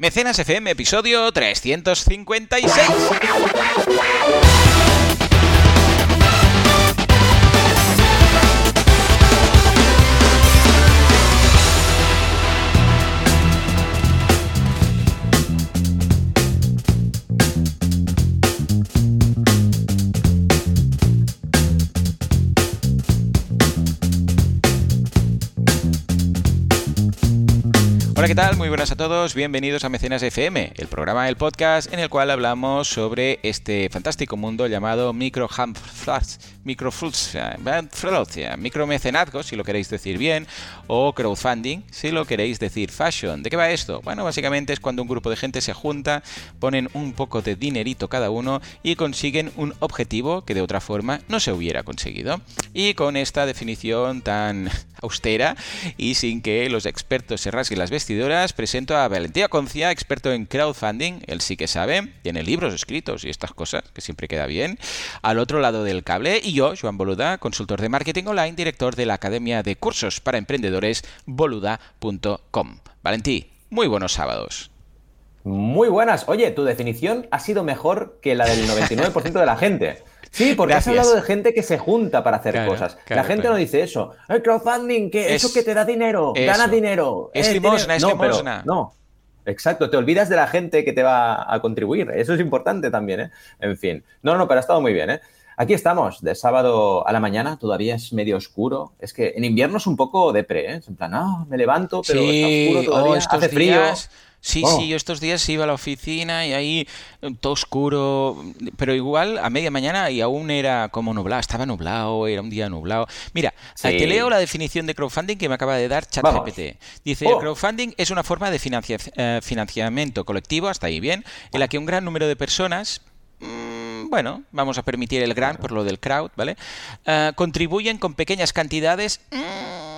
Mecenas FM, episodio 356. Hola, ¿qué tal? Muy buenas a todos. Bienvenidos a Mecenas FM, el programa del podcast en el cual hablamos sobre este fantástico mundo llamado micro micromecenazgo, si lo queréis decir bien, o crowdfunding, si lo queréis decir fashion. ¿De qué va esto? Bueno, básicamente es cuando un grupo de gente se junta, ponen un poco de dinerito cada uno y consiguen un objetivo que de otra forma no se hubiera conseguido. Y con esta definición tan austera y sin que los expertos se rasguen las presento a Valentía Concia, experto en crowdfunding, él sí que sabe, tiene libros escritos y estas cosas, que siempre queda bien, al otro lado del cable, y yo, Joan Boluda, consultor de marketing online, director de la Academia de Cursos para Emprendedores, boluda.com. Valentí, muy buenos sábados. Muy buenas. Oye, tu definición ha sido mejor que la del 99% de la gente. Sí, porque has hablado de gente que se junta para hacer cosas. la gente no dice eso. El crowdfunding, que eso que te da dinero, gana dinero. Es limosna, es limosna. no, Exacto, te olvidas de la gente que te va a contribuir. Eso es importante también, ¿eh? En fin. No, no, pero ha estado muy bien, ¿eh? Aquí estamos, de sábado a la mañana, todavía es medio oscuro. Es que en invierno es un poco depre, ¿eh? en plan, ah, me levanto, pero está oscuro todavía, oh, hace frío. Sí, sí, yo estos días iba a la oficina y ahí eh, todo oscuro, pero igual a media mañana y aún era como nublado, estaba nublado, era un día nublado. Mira, te leo la definición de crowdfunding que me acaba de dar ChatGPT. Dice, el oh. crowdfunding es una forma de eh, financiamiento colectivo, hasta ahí bien, en la que un gran número de personas mm, bueno, vamos a permitir el gran por lo del crowd, ¿vale? Eh, contribuyen con pequeñas cantidades. Mm,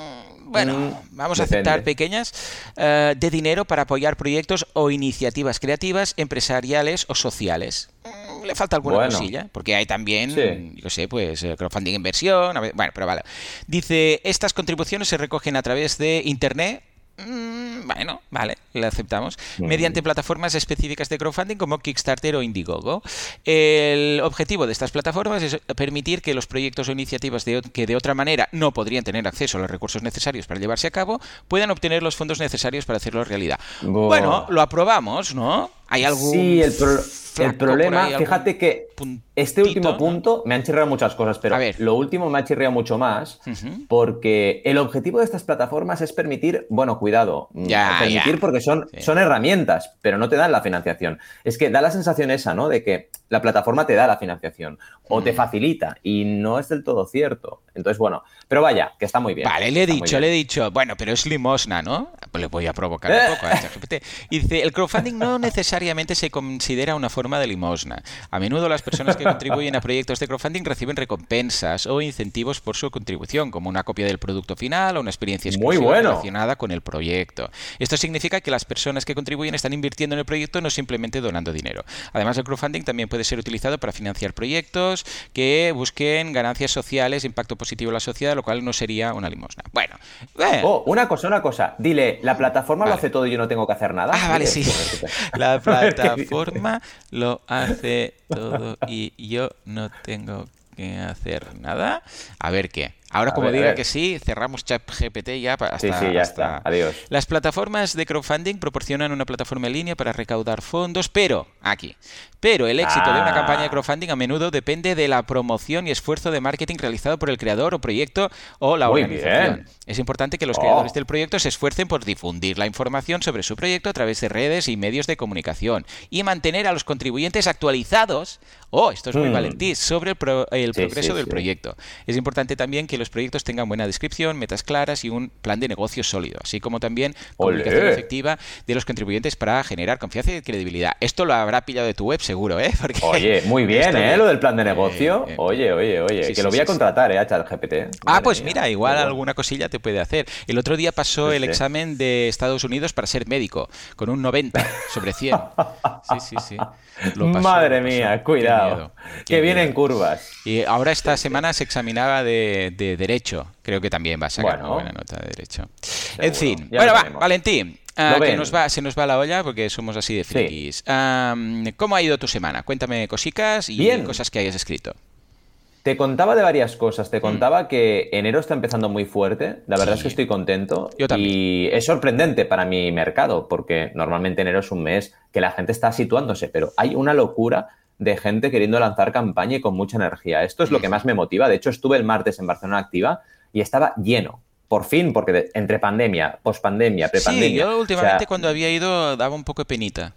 bueno, mm, vamos a aceptar pequeñas, eh, de dinero para apoyar proyectos o iniciativas creativas, empresariales o sociales. Mm, le falta alguna cosilla, porque hay también, yo sé, pues eh, crowdfunding inversión, bueno, pero vale. Dice, estas contribuciones se recogen a través de Internet Mm, bueno, vale, lo aceptamos. Mediante plataformas específicas de crowdfunding como Kickstarter o Indiegogo. El objetivo de estas plataformas es permitir que los proyectos o iniciativas que de otra manera no podrían tener acceso a los recursos necesarios para llevarse a cabo, puedan obtener los fondos necesarios para hacerlo realidad. Bueno, lo aprobamos, ¿no? ¿Hay algún sí, el, el problema, fíjate que este último punto me han chirreado muchas cosas, pero lo último me ha chirreado mucho más porque el objetivo de estas plataformas es permitir, bueno, cuidado, mm, permitir porque son, son herramientas, pero no te dan la financiación. Es que da la sensación esa, ¿no? De que la plataforma te da la financiación o te mm. facilita y no es del todo cierto. Entonces, bueno, pero vaya, que está muy bien. Vale, le he dicho, le he dicho, bueno, pero es limosna, ¿no? Pues le voy a provocar un poco a ChatGPT. Y dice, el crowdfunding no necesariamente se considera una forma de limosna. A menudo las personas que contribuyen a proyectos de crowdfunding reciben recompensas o incentivos por su contribución, como una copia del producto final o una experiencia exclusiva relacionada con el proyecto. Esto significa que las personas que contribuyen están invirtiendo en el proyecto, no simplemente donando dinero. Además, el crowdfunding también puede ser utilizado para financiar proyectos que busquen ganancias sociales, impacto positivo en la sociedad, lo cual no sería una limosna. Bueno. Eh. Oh, una cosa, una cosa. Dile, la plataforma lo hace todo y yo no tengo que hacer nada. Ah, vale, sí. La plataforma lo hace todo y yo no tengo que hacer nada. A ver qué. Ahora, como diga que sí, cerramos ChatGPT ya hasta, sí, sí, ya está. Adiós. Las plataformas de crowdfunding proporcionan una plataforma en línea para recaudar fondos, pero aquí. Pero el éxito de una campaña de ah. crowdfunding a menudo depende de la promoción y esfuerzo de marketing realizado por el creador o proyecto o la organización. Es importante que los creadores oh. del proyecto se esfuercen por difundir la información sobre su proyecto a través de redes y medios de comunicación y mantener a los contribuyentes actualizados, oh, esto es muy mm. valentí, sobre el, progreso del proyecto. Es importante también que los proyectos tengan buena descripción, metas claras y un plan de negocio sólido, así como también comunicación efectiva de los contribuyentes para generar confianza y credibilidad. Esto lo habrá pillado de tu web seguro, ¿eh? oye, muy bien, ¿eh? Lo del plan de negocio. oye, oye, oye, que lo voy a contratar, ¿eh? A ChatGPT. Ah, pues mira, igual alguna cosilla te puede hacer. El otro día pasó el examen de Estados Unidos para ser médico, con un 90 sobre 100. Sí, sí, sí. Madre mía, cuidado. que vienen curvas. Y ahora esta semana se examinaba de, Derecho. Creo que también va a sacar una buena nota de Derecho. en fin, bueno, va, Valentín. Que nos va, se nos va la olla porque somos así de frikis. ¿Cómo ha ido tu semana? Cuéntame cositas y cosas que hayas escrito. Te contaba de varias cosas. Te mm. contaba que enero está empezando muy fuerte. La verdad es que estoy contento. Yo también. Y es sorprendente para mi mercado, porque normalmente enero es un mes que la gente está situándose, pero hay una locura de gente queriendo lanzar campaña y con mucha energía. Esto es lo que más me motiva. De hecho, estuve el martes en Barcelona Activa y estaba lleno. Por fin, porque entre pandemia, pospandemia, prepandemia. Sí, yo últimamente cuando había ido daba un poco de penita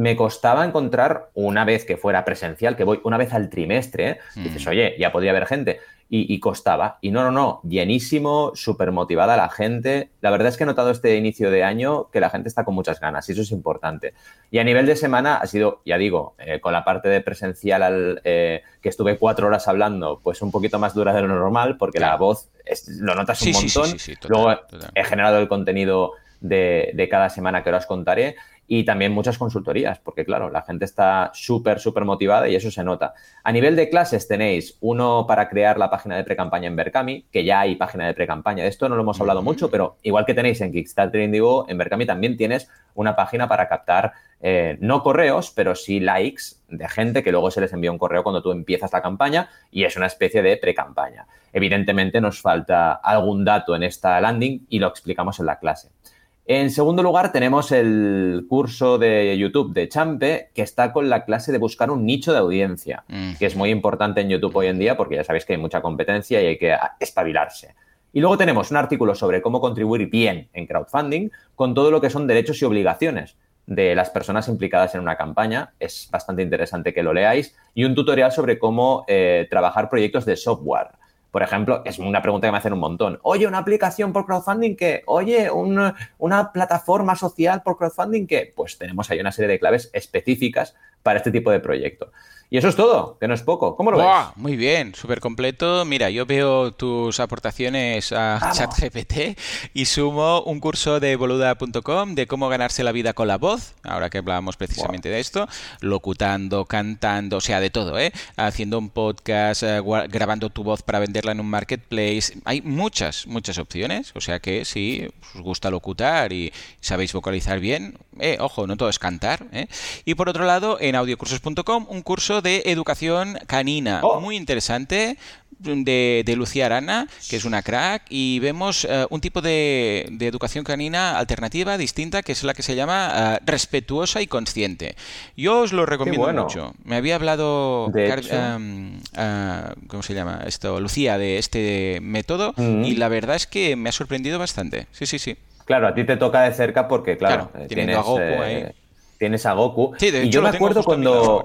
me costaba encontrar una vez que fuera presencial, que voy una vez al trimestre, mm. dices, oye, ya podría haber gente. Y, costaba. Y no, no, no, llenísimo, súper motivada la gente. La verdad es que he notado este inicio de año que la gente está con muchas ganas y eso es importante. Y a nivel de semana ha sido, ya digo, eh, con la parte de presencial eh, que estuve cuatro horas hablando, pues un poquito más dura de lo normal porque la voz lo notas un montón. Luego he generado el contenido de, de, cada semana que ahora os contaré y también muchas consultorías, porque claro, la gente está súper, súper motivada y eso se nota. A nivel de clases tenéis uno para crear la página de pre-campaña en Berkami, que ya hay página de pre-campaña. De esto no lo hemos hablado mucho, pero igual que tenéis en Kickstarter Indigo, en Berkami también tienes una página para captar eh, no correos, pero sí likes de gente que luego se les envía un correo cuando tú empiezas la campaña y es una especie de pre-campaña. Evidentemente nos falta algún dato en esta landing y lo explicamos en la clase. En segundo lugar, tenemos el curso de YouTube de Champe, que está con la clase de buscar un nicho de audiencia, que es muy importante en YouTube hoy en día porque ya sabéis que hay mucha competencia y hay que espabilarse. Y luego tenemos un artículo sobre cómo contribuir bien en crowdfunding con todo lo que son derechos y obligaciones de las personas implicadas en una campaña. Es bastante interesante que lo leáis. Y un tutorial sobre cómo eh, trabajar proyectos de software. Por ejemplo, es una pregunta que me hacen un montón. Oye, una aplicación por crowdfunding que, oye, una plataforma social por crowdfunding que, pues tenemos ahí una serie de claves específicas para este tipo de proyecto. Y eso es todo, que no es poco. ¿Cómo lo ves? Muy bien, súper completo. Mira, yo veo tus aportaciones a ChatGPT y sumo un curso de boluda.com de cómo ganarse la vida con la voz, ahora que hablábamos precisamente de esto, locutando, cantando, o sea, de todo, ¿eh? Haciendo un podcast, eh, grabando tu voz para venderla en un marketplace. Hay muchas, muchas opciones, o sea que si os gusta locutar y sabéis vocalizar bien, eh, ojo, no todo es cantar. ¿eh? Y por otro lado, en audiocursos.com, un curso de educación canina. Oh. Muy interesante. De, Lucía Arana, que es una crack, y vemos eh, un tipo de, educación canina alternativa, distinta, que es la que se llama eh, respetuosa y consciente. Yo os lo recomiendo mucho. Me había hablado, em, eh, ¿cómo se llama? Esto, Lucía, de este método, mm. y la verdad es que me ha sorprendido bastante. Sí, sí, sí. Claro, a ti te toca de cerca porque, claro, tienes, a Goku, tienes a Goku. y yo me acuerdo cuando...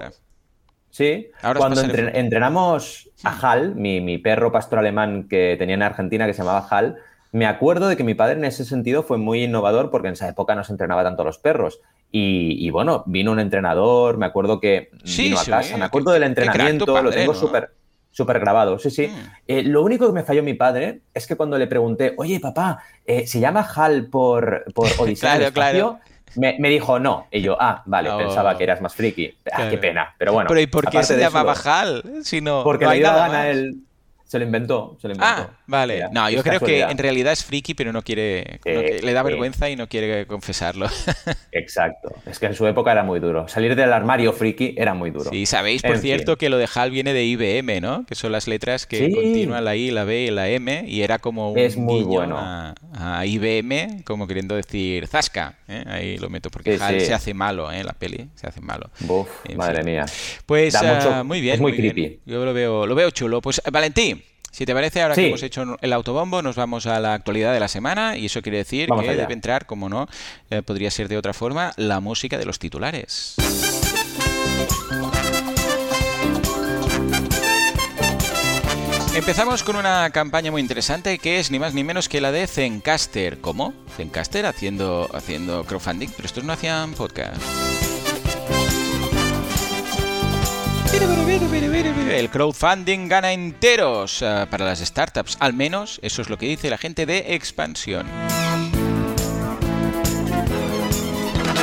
Sí, cuando entrenamos a hmm. Hal, mi, perro pastor alemán que tenía en Argentina que se llamaba Hal, me acuerdo de que mi padre en ese sentido fue muy innovador porque en esa época no se entrenaba tanto a los perros. Y, bueno, vino un entrenador, me acuerdo que vino a casa, me acuerdo del entrenamiento, lo tengo súper súper grabado, sí, sí. Hmm. Eh, lo único que me falló mi padre es que cuando le pregunté, oye, papá, eh, ¿se llama Hal por, por Odisea claro, me, dijo no. Y yo, ah, vale, pensaba que eras más friki. Ah, qué pena. Pero bueno. Pero ¿y por qué se llamaba HAL? Si no, porque no le dio gana él. Se lo inventó, se lo inventó. Ah, vale. no, yo creo que en realidad es friki, pero no quiere. le da vergüenza y no quiere confesarlo. Exacto. Es que en su época era muy duro. Salir del armario friki era muy duro. Sí, sabéis, por cierto, que lo de HAL viene de IBM, ¿no? Que son las letras que continúan la I, la B y la M, y era como un es muy bueno. a, IBM, como queriendo decir Zasca. ¿eh? Ahí lo meto, porque HAL se hace malo, ¿eh? La peli se hace malo. Buf, madre mía. Pues ah, muy bien. Es muy, creepy. Yo lo veo, lo veo chulo. Pues Valentín. Si te parece, ahora que hemos hecho el autobombo, nos vamos a la actualidad de la semana y eso quiere decir que debe entrar, como no, eh, podría ser de otra forma, la música de los titulares. Empezamos con una campaña muy interesante que es ni más ni menos que la de Zencaster. ¿Cómo? Zencaster haciendo, haciendo crowdfunding, pero estos no hacían podcast. El crowdfunding gana enteros eh, para las startups, al menos eso es lo que dice la gente de expansión.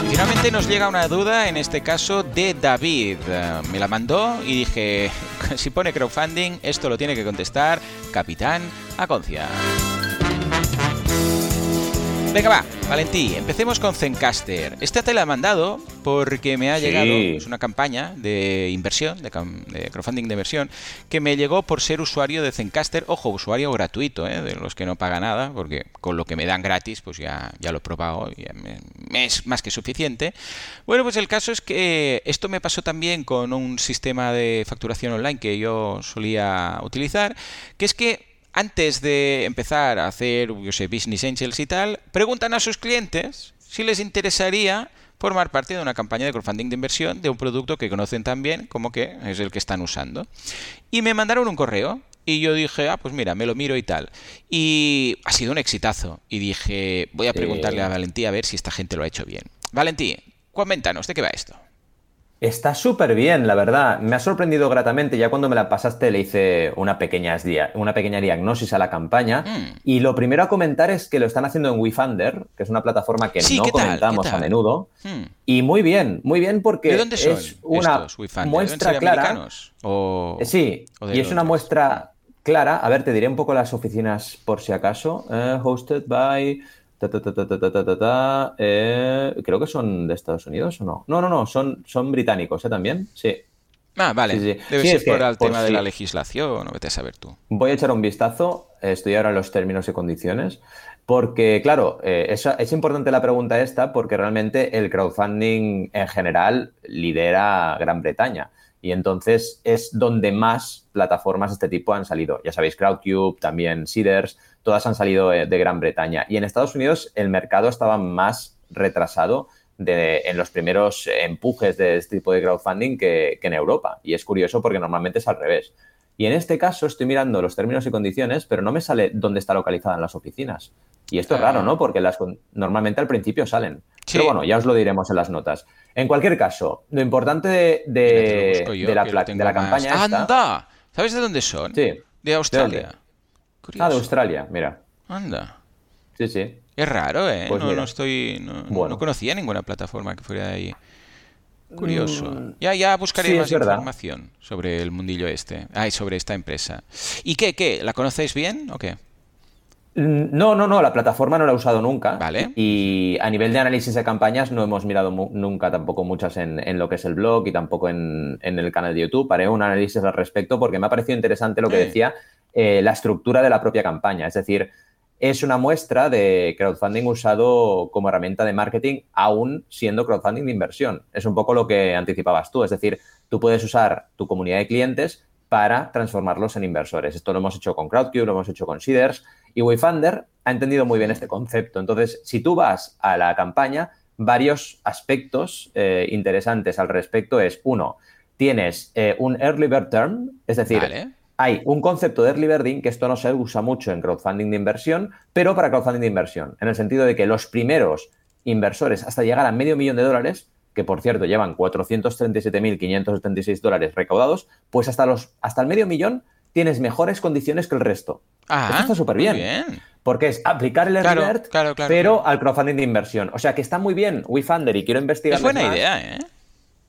Finalmente nos llega una duda, en este caso de David. Eh, me la mandó y dije, si pone crowdfunding, esto lo tiene que contestar Capitán Aconcia. Venga, va, Valentí, empecemos con Zencaster. Esta te la he mandado porque me ha llegado, es una campaña de inversión, de, crowdfunding de inversión, que me llegó por ser usuario de Zencaster, ojo, usuario gratuito, ¿eh? de los que no paga nada, porque con lo que me dan gratis, pues ya, ya lo he probado, y me, es más que suficiente. Bueno, pues el caso es que esto me pasó también con un sistema de facturación online que yo solía utilizar, que es que antes de empezar a hacer, yo sé, business angels y tal, preguntan a sus clientes si les interesaría formar parte de una campaña de crowdfunding de inversión de un producto que conocen tan bien como que es el que están usando. Y me mandaron un correo y yo dije, ah, pues mira, me lo miro y tal. Y ha sido un exitazo. Y dije, voy a preguntarle a Valentí a ver si esta gente lo ha hecho bien. Valentí, coméntanos, ¿de qué va esto? Está súper bien, la verdad. Me ha sorprendido gratamente. Ya cuando me la pasaste le hice una pequeña, una pequeña diagnosis a la campaña. Mm. Y lo primero a comentar es que lo están haciendo en WeFunder, que es una plataforma que no comentamos a menudo. Mm. Y muy bien, muy bien porque es una muestra clara. O... Eh, sí, y es una muestra clara. A ver, te diré un poco las oficinas por si acaso. Eh, hosted by eh, creo que son de Estados Unidos o no. No, no, no, son, son británicos, ¿eh? También, sí. Ah, vale. Debe ser por el tema de la legislación, no vete a saber tú. Voy a echar un vistazo, estoy ahora en los términos y condiciones, porque, claro, eh, es, es, importante la pregunta esta porque realmente el crowdfunding en general lidera Gran Bretaña. Y entonces es donde más plataformas de este tipo han salido. Ya sabéis, Crowdcube, también Seeders, todas han salido de, Gran Bretaña. Y en Estados Unidos el mercado estaba más retrasado en los primeros empujes de este tipo de crowdfunding que, en Europa. Y es curioso porque normalmente es al revés. Y en este caso estoy mirando los términos y condiciones, pero no me sale dónde está localizada en las oficinas. Y esto es raro, ah. ¿no? Porque las, normalmente al principio salen. Pero bueno, ya os lo diremos en las notas. En cualquier caso, lo importante de, de, la, de la campaña ¡Anda! ¿Sabes de dónde son? Sí. De Australia. Ah, de Australia, mira. Anda. Sí, sí. Es raro, ¿eh? Pues no, estoy. No, conocía ninguna plataforma que fuera de ahí. Curioso. Mm, ya, ya buscaré más información sobre el mundillo este. Ay, sobre esta empresa. ¿Y qué, qué? ¿La conocéis bien o qué? Mm, no, no, no, la plataforma no la he usado nunca. Vale. Y a nivel de análisis de campañas no hemos mirado nunca tampoco muchas en, lo que es el blog y tampoco en, el canal de YouTube. Haré un análisis al respecto porque me ha parecido interesante lo que decía eh, la estructura de la propia campaña. Es decir, es una muestra de crowdfunding usado como herramienta de marketing, aún siendo crowdfunding de inversión. Es un poco lo que anticipabas tú. Es decir, tú puedes usar tu comunidad de clientes para transformarlos en inversores. Esto lo hemos hecho con Crowdcube, lo hemos hecho con Seeders y Wayfunder ha entendido muy bien este concepto. Entonces, si tú vas a la campaña, varios aspectos eh, interesantes al respecto es, uno, tienes eh, un early bird term, es decir, hay un concepto de early birding que esto no se usa mucho en crowdfunding de inversión, pero para crowdfunding de inversión, en el sentido de que los primeros inversores hasta llegar a medio millón de dólares, que por cierto llevan 437.576 dólares recaudados, pues hasta, los, hasta el medio millón tienes mejores condiciones que el resto. Ah, Esto está súper bien, Porque es aplicar el early bird, pero al crowdfunding de inversión. O sea que está muy bien WeFunder y quiero investigar. Es buena idea, ¿eh?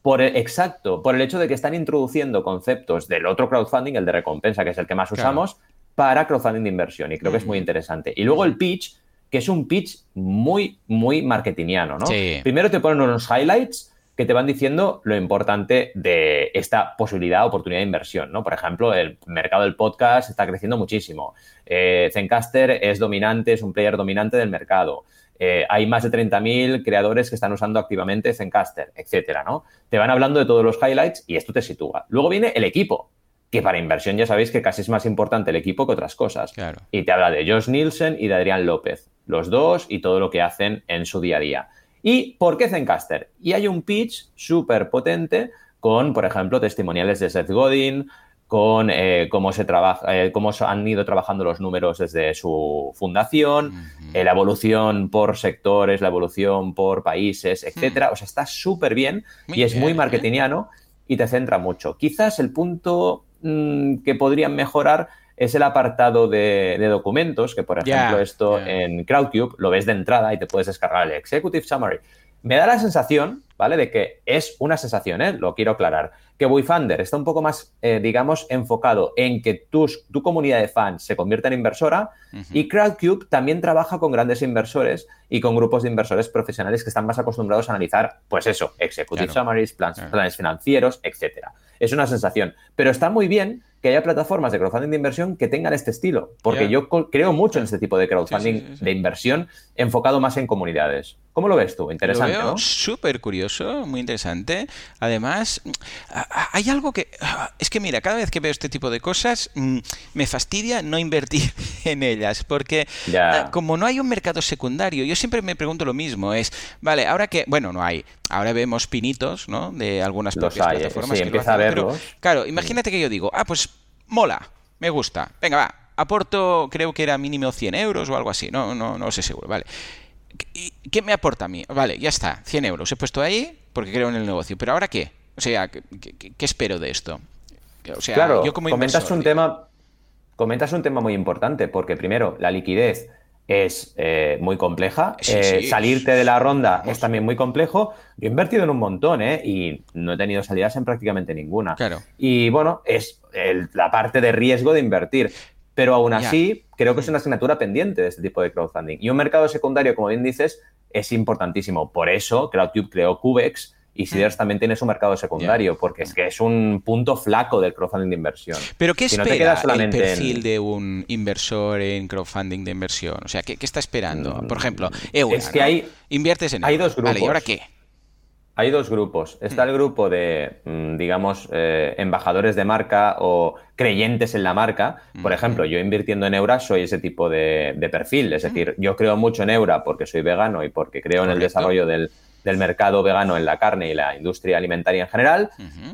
Por exacto, por el hecho de que están introduciendo conceptos del otro crowdfunding, el de recompensa, que es el que más usamos, para crowdfunding de inversión. Y creo que es muy interesante. Y luego el pitch, que es un pitch muy, muy marketingiano, ¿no? Primero te ponen unos highlights que te van diciendo lo importante de esta posibilidad, oportunidad de inversión, ¿no? Por ejemplo, el mercado del podcast está creciendo muchísimo. Eh, Zencaster es dominante, es un player dominante del mercado. Eh, hay más de 30.000 creadores que están usando activamente Zencaster, etcétera, ¿no? Te van hablando de todos los highlights y esto te sitúa. Luego viene el equipo, que para inversión ya sabéis que casi es más importante el equipo que otras cosas. Y te habla de Josh Nielsen y de Adrián López, los dos y todo lo que hacen en su día a día. ¿Y por qué Zencaster? Y hay un pitch súper potente con, por ejemplo, testimoniales de Seth Godin, con eh, cómo se trabaja, eh, cómo han ido trabajando los números desde su fundación, eh, la evolución por sectores, la evolución por países, etcétera. O sea, está súper bien y es muy marketingiano y te centra mucho. Quizás el punto mm, que podrían mejorar es el apartado de, documentos, que por ejemplo esto en Crowdcube lo ves de entrada y te puedes descargar el Executive Summary. Me da la sensación, ¿vale? De que es una sensación, ¿eh? Lo quiero aclarar. Que Wayfander está un poco más, eh, digamos, enfocado en que tus, tu comunidad de fans se convierta en inversora y Crowdcube también trabaja con grandes inversores y con grupos de inversores profesionales que están más acostumbrados a analizar, pues eso, executive summaries, planes financieros, etcétera. Es una sensación. Pero está muy bien que haya plataformas de crowdfunding de inversión que tengan este estilo, porque yo creo mucho en este tipo de crowdfunding de inversión enfocado más en comunidades. ¿Cómo lo ves tú? Interesante, lo veo Súper curioso, muy interesante. Además, hay algo que... Es que mira, cada vez que veo este tipo de cosas, mm, me fastidia no invertir en ellas, porque ah, como no hay un mercado secundario, yo siempre me pregunto lo mismo, es, vale, ahora que... Bueno, no hay. Ahora vemos pinitos, ¿no? De algunas propias hay, plataformas. Sí, empieza a verlos. claro, imagínate que yo digo, ah, pues mola, me gusta. Venga, va, aporto, creo que era mínimo 100 euros o algo así, no, no, no sé seguro, vale. ¿Qué me aporta a mí? Vale, ya está, 100 euros. He puesto ahí porque creo en el negocio. ¿Pero ahora qué? O sea, ¿qué, espero de esto? O sea, claro, yo como comentas un tema Comentas un tema muy importante, porque primero, la liquidez es eh, muy compleja. Eh, salirte de la ronda es también muy complejo. Yo he invertido en un montón, ¿eh? Y no he tenido salidas en prácticamente ninguna. Claro. Y bueno, es la parte de riesgo de invertir. Pero aún así, creo que es una asignatura pendiente de este tipo de crowdfunding. Y un mercado secundario, como bien dices, es importantísimo. Por eso, CrowdTube creó Cubex y Seeders también tiene su mercado secundario, porque es que es un punto flaco del crowdfunding de inversión. Pero ¿qué espera el perfil de un inversor en crowdfunding de inversión? O sea, ¿qué, está esperando? Por ejemplo, Eura, es que hay, Inviertes en Hay dos grupos. Vale, ¿y ahora qué? Hay dos grupos. Está el grupo de, mm, digamos, eh, embajadores de marca o creyentes en la marca. Por ejemplo, yo invirtiendo en Eura soy ese tipo de, perfil. Es decir, yo creo mucho en Eura porque soy vegano y porque creo en el desarrollo del, mercado vegano en la carne y la industria alimentaria en general.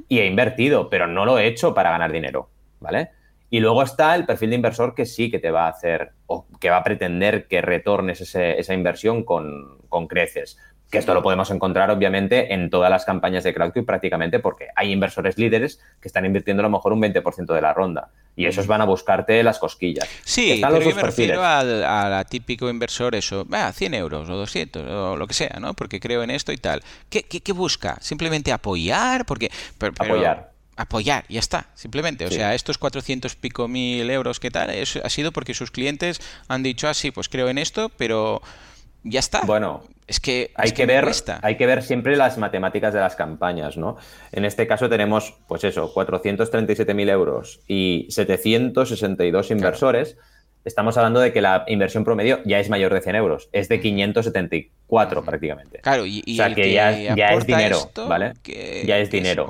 Y he invertido, pero no lo he hecho para ganar dinero. ¿Vale? Y luego está el perfil de inversor que sí que te va a hacer o que va a pretender que retornes esa inversión con, con creces. Que esto lo podemos encontrar, obviamente, en todas las campañas de CrowdCube prácticamente, porque hay inversores líderes que están invirtiendo a lo mejor un 20% de la ronda. Y esos van a buscarte las cosquillas. Sí, pero yo me refiero al, típico inversor, eso, ah, 100 euros o 200 o lo que sea, ¿no? Porque creo en esto y tal. ¿Qué, qué, busca? ¿Simplemente apoyar? Porque, apoyar apoyar, ya está, simplemente. O sea, estos 400 pico mil euros que tal, ha sido porque sus clientes han dicho, ah, sí, pues creo en esto, pero ya está. Bueno, es que hay que, ver, hay que ver siempre las matemáticas de las campañas, ¿no? En este caso tenemos, pues eso, 437.000 euros y 762 inversores. Estamos hablando de que la inversión promedio ya es mayor de 100 euros, es de 574 prácticamente. Claro, y, o sea que, ya, es dinero, ¿vale? ya es dinero.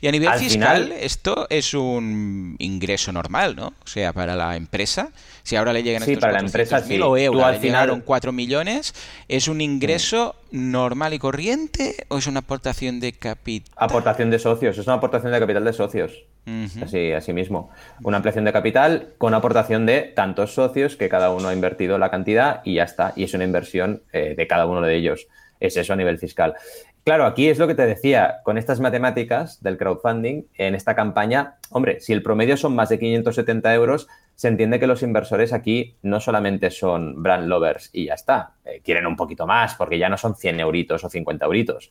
Y a nivel fiscal, esto es un ingreso normal, ¿no? O sea, para la empresa, si ahora le llegan sí, estos para la empresa, sí. o euros, al final... 4 millones, ¿es un ingreso normal y corriente o es una aportación de capital? Aportación de socios, es una aportación de capital de socios. Así, así mismo. Una ampliación de capital con aportación de tantos socios que cada uno ha invertido la cantidad y ya está. Y es una inversión eh, de cada uno de ellos. Es eso a nivel fiscal. Claro, aquí es lo que te decía, con estas matemáticas del crowdfunding, en esta campaña, hombre, si el promedio son más de 570 euros, se entiende que los inversores aquí no solamente son brand lovers y ya está, eh, quieren un poquito más porque ya no son 100 euritos o 50 euritos.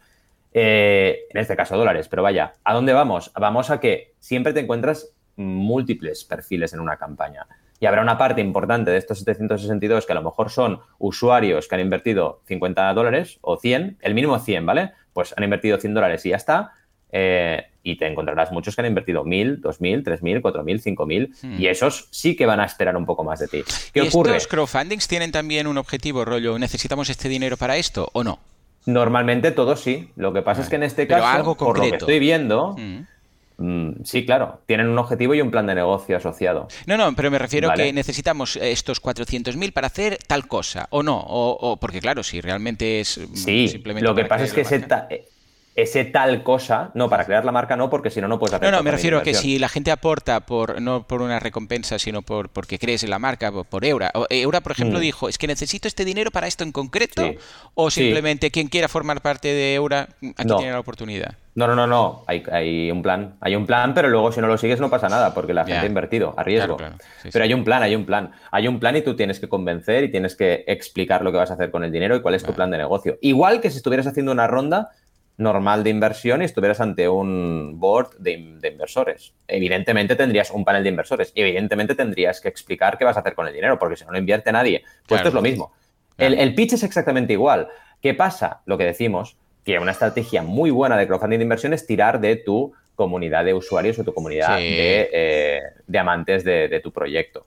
Eh, en este caso dólares, pero vaya, ¿a dónde vamos? Vamos a que siempre te encuentras múltiples perfiles en una campaña y habrá una parte importante de estos 762 que a lo mejor son usuarios que han invertido 50 dólares o 100, el mínimo 100, ¿vale? Pues han invertido 100 dólares y ya está. Eh, y te encontrarás muchos que han invertido 1.000, 2.000, 3.000, 4.000, 5.000 y esos sí que van a esperar un poco más de ti. ¿Qué ¿Y ocurre? ¿Estos crowdfundings tienen también un objetivo, rollo, necesitamos este dinero para esto o no? Normalmente todos sí. Lo que pasa es que en este caso, algo por lo que estoy viendo, mm. Mm, sí, claro, tienen un objetivo y un plan de negocio asociado. No, no, pero me refiero a que necesitamos estos 400.000 para hacer tal cosa, o no, o, porque claro, si realmente es mm, sí, simplemente lo que pasa es que ese, tal cosa, no, para crear la marca no, porque si no, no puedes hacer No, no, me refiero a que si la gente aporta por no por una recompensa, sino por porque crees en la marca, por, Eura. Eura, por ejemplo, mm. dijo, es que necesito este dinero para esto en concreto, o simplemente quien quiera formar parte de Eura, aquí tiene la oportunidad. No, no, no, no. Hay, un plan. Hay un plan, pero luego si no lo sigues no pasa nada, porque la gente ha invertido a riesgo. pero hay un plan, hay un plan. Hay un plan y tú tienes que convencer y tienes que explicar lo que vas a hacer con el dinero y cuál es tu plan de negocio. Igual que si estuvieras haciendo una ronda normal de inversión y estuvieras ante un board de, inversores. Evidentemente tendrías un panel de inversores. Evidentemente tendrías que explicar qué vas a hacer con el dinero, porque si no lo invierte nadie. Pues esto es lo mismo. El, el pitch es exactamente igual. ¿Qué pasa? Lo que decimos que una estrategia muy buena de crowdfunding de inversión es tirar de tu comunidad de usuarios o tu comunidad de, eh, amantes de, tu proyecto.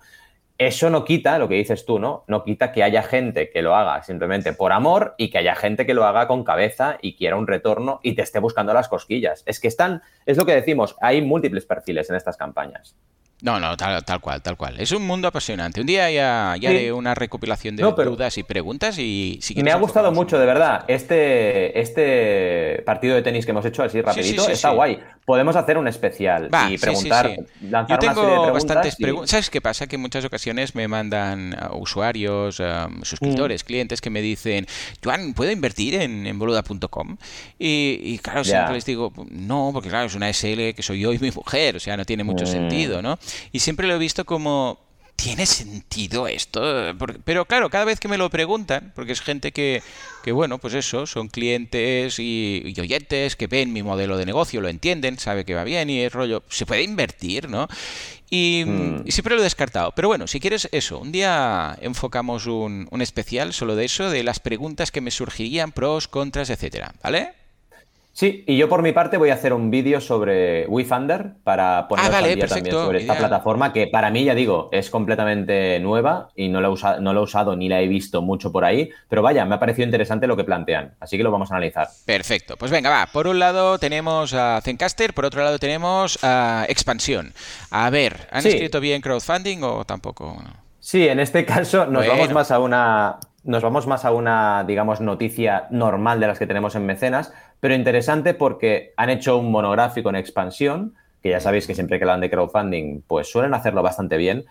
Eso no quita, lo que dices tú, ¿no? No quita que haya gente que lo haga simplemente por amor y que haya gente que lo haga con cabeza y quiera un retorno y te esté buscando las cosquillas. Es que están, es lo que decimos, hay múltiples perfiles en estas campañas. No, no, tal, cual, tal cual. Es un mundo apasionante. Un día ya, haré una recopilación de dudas y preguntas y si Me ha gustado mucho, de verdad. Este, este partido de tenis que hemos hecho así rapidito está guay. Podemos hacer un especial y preguntar, lanzar Yo tengo bastantes preguntas. ¿Sabes qué pasa? Que en muchas ocasiones me mandan uh, usuarios, um, suscriptores, mm. clientes que me dicen, Joan, ¿puedo invertir en, boluda.com? Y, claro, siempre les digo, no, porque claro, es una SL que soy yo y mi mujer, o sea, no tiene mucho mm. sentido, ¿no? Y siempre lo he visto como, ¿tiene sentido esto? pero claro, cada vez que me lo preguntan, porque es gente que, que bueno, pues eso, son clientes y, oyentes que ven mi modelo de negocio, lo entienden, sabe que va bien y es rollo, se puede invertir, ¿no? Y, hmm. y, siempre lo he descartado. Pero bueno, si quieres eso, un día enfocamos un, un especial solo de eso, de las preguntas que me surgirían, pros, contras, etcétera, ¿vale? Sí, y yo por mi parte voy a hacer un vídeo sobre WeFunder para poner ah, también sobre esta plataforma que para mí, ya digo, es completamente nueva y no la, he no lo he usado ni la he visto mucho por ahí, pero vaya, me ha parecido interesante lo que plantean, así que lo vamos a analizar. Perfecto, pues venga, va, por un lado tenemos a Zencaster, por otro lado tenemos a Expansión. A ver, ¿han escrito bien crowdfunding o tampoco? Sí, en este caso nos vamos más a una nos vamos más a una, digamos, noticia normal de las que tenemos en mecenas, pero interesante porque han hecho un monográfico en expansión, que ya sabéis que siempre que hablan de crowdfunding, pues suelen hacerlo bastante bien,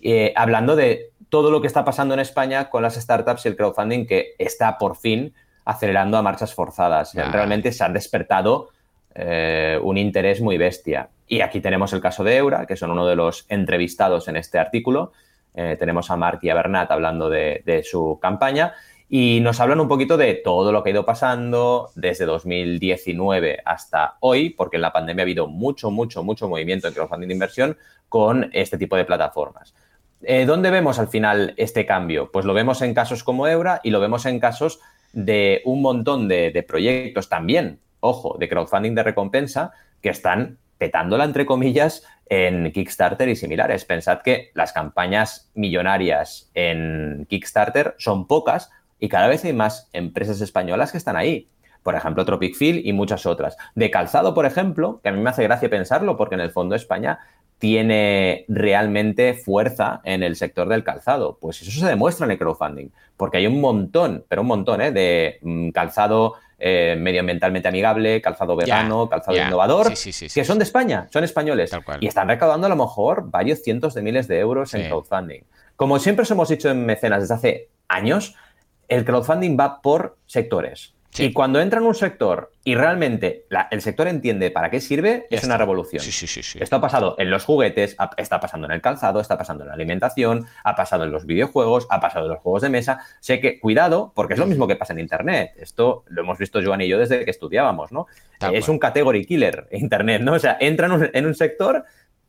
eh, hablando de todo lo que está pasando en España con las startups y el crowdfunding que está por fin acelerando a marchas forzadas. Realmente se han despertado eh, un interés muy bestia. Y aquí tenemos el caso de Eura, que son uno de los entrevistados en este artículo, eh, tenemos a Mark y a Bernat hablando de, su campaña y nos hablan un poquito de todo lo que ha ido pasando desde 2019 hasta hoy, porque en la pandemia ha habido mucho, mucho, mucho movimiento en crowdfunding de inversión con este tipo de plataformas. Eh, ¿Dónde vemos al final este cambio? Pues lo vemos en casos como Eura y lo vemos en casos de un montón de proyectos también, ojo, de crowdfunding de recompensa que están petándola, entre comillas, en Kickstarter y similares. Pensad que las campañas millonarias en Kickstarter son pocas y cada vez hay más empresas españolas que están ahí. Por ejemplo, Tropic Field y muchas otras. De calzado, por ejemplo, que a mí me hace gracia pensarlo porque en el fondo España tiene realmente fuerza en el sector del calzado. Pues eso se demuestra en el crowdfunding, porque hay un montón, pero un montón, ¿eh? de mm, calzado eh, medioambientalmente amigable, calzado vegano, calzado innovador, que son de España, son españoles. Y están recaudando a lo mejor varios cientos de miles de euros en crowdfunding. Como siempre os hemos dicho en Mecenas desde hace años, el crowdfunding va por sectores. Y cuando entra en un sector y realmente el sector entiende para qué sirve, es una revolución. Esto ha pasado en los juguetes, está pasando en el calzado, está pasando en la alimentación, ha pasado en los videojuegos, ha pasado en los juegos de mesa. Sé que, cuidado, porque es lo mismo que pasa en Internet. Esto lo hemos visto Joan y yo desde que estudiábamos, ¿no? es un category killer Internet, ¿no? O sea, entra en un, sector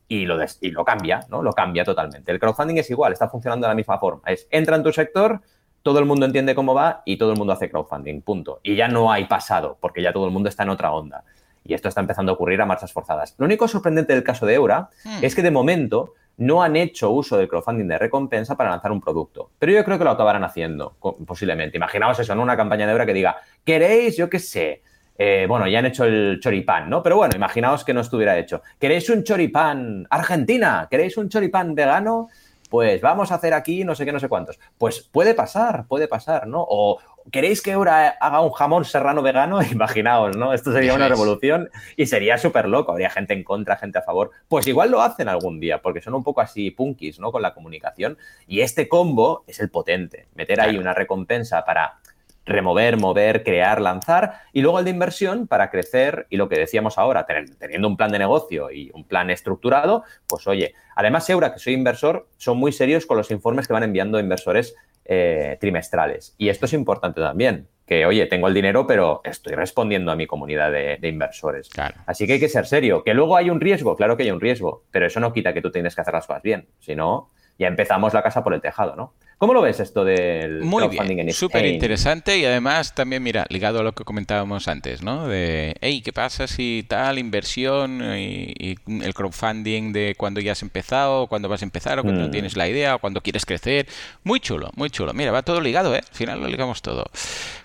y lo, y lo cambia, ¿no? Lo cambia totalmente. El crowdfunding es igual, está funcionando de la misma forma. Es, entra en tu sector todo el mundo entiende cómo va y todo el mundo hace crowdfunding, punto. Y ya no hay pasado, porque ya todo el mundo está en otra onda. Y esto está empezando a ocurrir a marchas forzadas. Lo único sorprendente del caso de Eura hmm. es que de momento no han hecho uso del crowdfunding de recompensa para lanzar un producto. Pero yo creo que lo acabarán haciendo, posiblemente. Imaginaos eso, en una campaña de Eura que diga, ¿queréis, yo qué sé? Eh, bueno, ya han hecho el choripán, ¿no? Pero bueno, imaginaos que no estuviera hecho. ¿Queréis un choripán Argentina? ¿Queréis un choripán vegano? Pues vamos a hacer aquí no sé qué, no sé cuántos. Pues puede pasar, puede pasar, ¿no? O queréis que ahora haga un jamón serrano vegano, imaginaos, ¿no? Esto sería una revolución y sería súper loco, habría gente en contra, gente a favor. Pues igual lo hacen algún día, porque son un poco así punkis, ¿no? Con la comunicación. Y este combo es el potente, meter ahí una recompensa para remover, mover, crear, lanzar, y luego el de inversión para crecer y lo que decíamos ahora, teniendo un plan de negocio y un plan estructurado, pues oye, además Eura, que soy inversor, son muy serios con los informes que van enviando inversores eh, trimestrales. Y esto es importante también, que oye, tengo el dinero, pero estoy respondiendo a mi comunidad de, inversores. Así que hay que ser serio. Que luego hay un riesgo, claro que hay un riesgo, pero eso no quita que tú tienes que hacer las cosas bien, si no, ya empezamos la casa por el tejado, ¿no? ¿Cómo lo ves esto del Muy crowdfunding bien, súper interesante y además también, mira, ligado a lo que comentábamos antes, ¿no? De, hey, ¿qué pasa si tal inversión y, el crowdfunding de cuando ya has empezado, cuando vas a empezar, o cuando mm. tienes la idea, o cuando quieres crecer? Muy chulo, muy chulo. Mira, va todo ligado, ¿eh? Al final lo ligamos todo.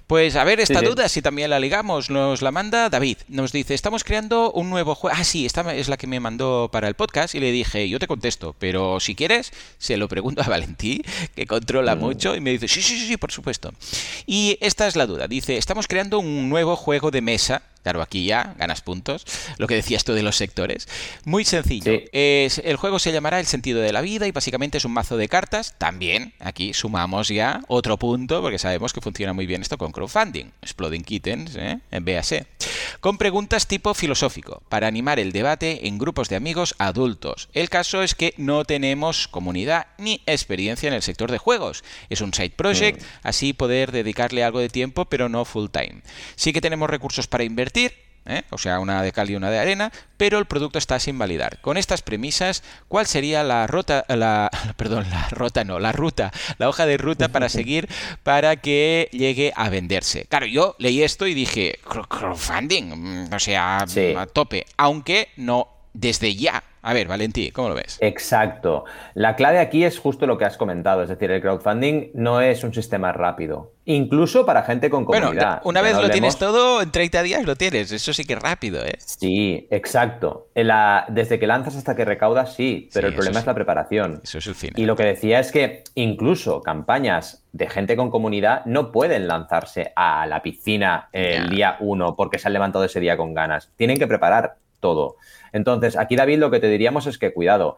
Pues a ver, esta duda, si también la ligamos, nos la manda David. Nos dice, estamos creando un nuevo juego. Ah, sí, esta es la que me mandó para el podcast y le dije, yo te contesto, pero si quieres, se lo pregunto a Valentí, que controla mm. mucho, y me dice, sí, sí, sí, por supuesto. Y esta es la duda. Dice, estamos creando un nuevo juego de mesa Claro, aquí ya ganas puntos. Lo que decías tú de los sectores. Muy sencillo. Es, el juego se llamará El sentido de la vida y básicamente es un mazo de cartas. También aquí sumamos ya otro punto porque sabemos que funciona muy bien esto con crowdfunding. Exploding Kittens, ¿eh? en BAC. Con preguntas tipo filosófico para animar el debate en grupos de amigos adultos. El caso es que no tenemos comunidad ni experiencia en el sector de juegos. Es un side project, mm. así poder dedicarle algo de tiempo pero no full time. Sí que tenemos recursos para invertir ¿eh? o sea, una de cal y una de arena, pero el producto está sin validar. Con estas premisas, ¿cuál sería la ruta, la, perdón, la ruta no, la ruta, la hoja de ruta para seguir para que llegue a venderse? Claro, yo leí esto y dije, crowdfunding, mm, o sea, a tope, aunque no desde ya a ver, Valentí, ¿cómo lo ves? Exacto. La clave aquí es justo lo que has comentado, es decir, el crowdfunding no es un sistema rápido, incluso para gente con comunidad. Bueno, una vez lo tienes todo, en 30 días lo tienes, eso sí que es rápido, ¿eh? Sí, exacto. desde que lanzas hasta que recaudas, sí, pero el problema es la preparación. Eso es el fin. Y lo que decía es que incluso campañas de gente con comunidad no pueden lanzarse a la piscina el día uno porque se han levantado ese día con ganas. Tienen que preparar todo. Entonces, aquí David lo que te diríamos es que cuidado,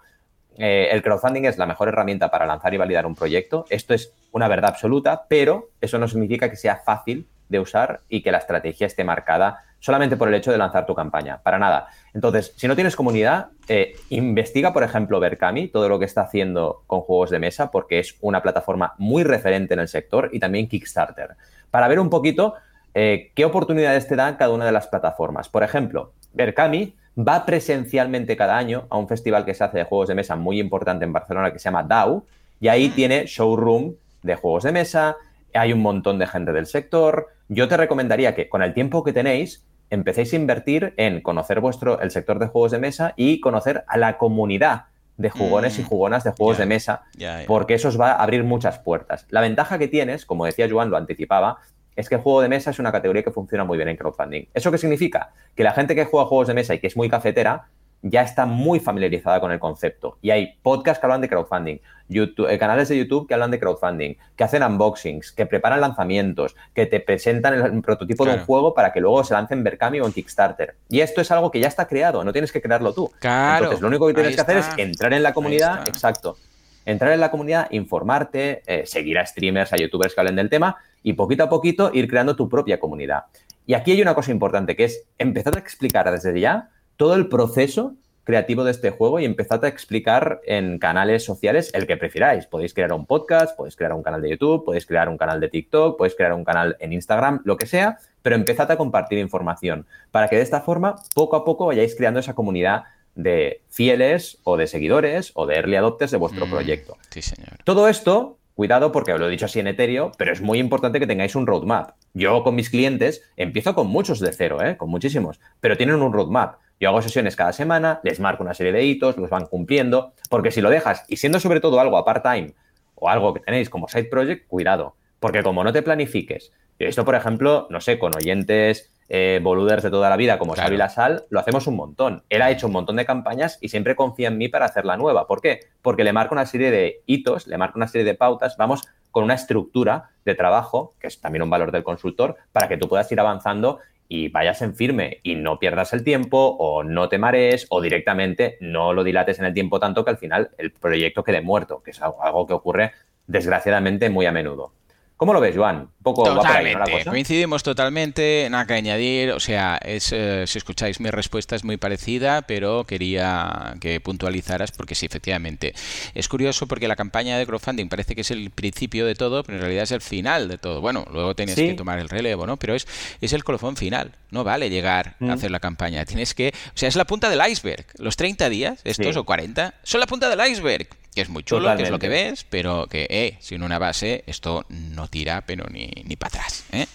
eh, el crowdfunding es la mejor herramienta para lanzar y validar un proyecto. Esto es una verdad absoluta, pero eso no significa que sea fácil de usar y que la estrategia esté marcada solamente por el hecho de lanzar tu campaña. Para nada. Entonces, si no tienes comunidad, eh, investiga, por ejemplo, Berkami, todo lo que está haciendo con juegos de mesa, porque es una plataforma muy referente en el sector y también Kickstarter, para ver un poquito eh, qué oportunidades te dan cada una de las plataformas. Por ejemplo, Berkami va presencialmente cada año a un festival que se hace de juegos de mesa muy importante en Barcelona que se llama DAO y ahí mm. tiene showroom de juegos de mesa, hay un montón de gente del sector. Yo te recomendaría que con el tiempo que tenéis empecéis a invertir en conocer vuestro el sector de juegos de mesa y conocer a la comunidad de jugones y mm. jugonas de juegos de mesa, porque eso os va a abrir muchas puertas. La ventaja que tienes, como decía Joan, lo anticipaba, es que el juego de mesa es una categoría que funciona muy bien en crowdfunding. ¿Eso qué significa? Que la gente que juega juegos de mesa y que es muy cafetera ya está muy familiarizada con el concepto. Y hay podcasts que hablan de crowdfunding, YouTube, eh, canales de YouTube que hablan de crowdfunding, que hacen unboxings, que preparan lanzamientos, que te presentan el, prototipo de un juego para que luego se lance en Berkami o en Kickstarter. Y esto es algo que ya está creado, no tienes que crearlo tú. Claro, Entonces, lo único que tienes que hacer es entrar en la comunidad, exacto, entrar en la comunidad, informarte, eh, seguir a streamers, a youtubers que hablen del tema y poquito a poquito ir creando tu propia comunidad. Y aquí hay una cosa importante que es empezar a explicar desde ya todo el proceso creativo de este juego y empezar a explicar en canales sociales el que prefiráis. Podéis crear un podcast, podéis crear un canal de YouTube, podéis crear un canal de TikTok, podéis crear un canal en Instagram, lo que sea, pero empezad a compartir información para que de esta forma poco a poco vayáis creando esa comunidad de fieles o de seguidores o de early adopters de vuestro mm, proyecto. Sí, señor. Todo esto, cuidado porque lo he dicho así en etéreo, pero es muy importante que tengáis un roadmap. Yo con mis clientes empiezo con muchos de cero, ¿eh? con muchísimos, pero tienen un roadmap. Yo hago sesiones cada semana, les marco una serie de hitos, los van cumpliendo, porque si lo dejas y siendo sobre todo algo a part-time o algo que tenéis como side project, cuidado, porque como no te planifiques, esto por ejemplo, no sé, con oyentes eh, boluders de toda la vida como claro. La Sal, lo hacemos un montón. Él ha hecho un montón de campañas y siempre confía en mí para hacer la nueva. ¿Por qué? Porque le marco una serie de hitos, le marco una serie de pautas, vamos con una estructura de trabajo, que es también un valor del consultor, para que tú puedas ir avanzando y vayas en firme y no pierdas el tiempo o no te marees o directamente no lo dilates en el tiempo tanto que al final el proyecto quede muerto, que es algo que ocurre desgraciadamente muy a menudo. ¿Cómo lo ves, Joan? poco totalmente. Coincidimos totalmente, nada que añadir. O sea, es, eh, si escucháis mi respuesta es muy parecida, pero quería que puntualizaras porque sí, efectivamente. Es curioso porque la campaña de crowdfunding parece que es el principio de todo, pero en realidad es el final de todo. Bueno, luego tienes que tomar el relevo, ¿no? Pero es, es el colofón final. No vale llegar a mm. hacer la campaña. Tienes que. O sea, es la punta del iceberg. Los 30 días, estos o 40, son la punta del iceberg que es muy chulo, que es lo que ves, pero que eh, sin una base esto no tira, pero ni, ni para atrás. ¿eh?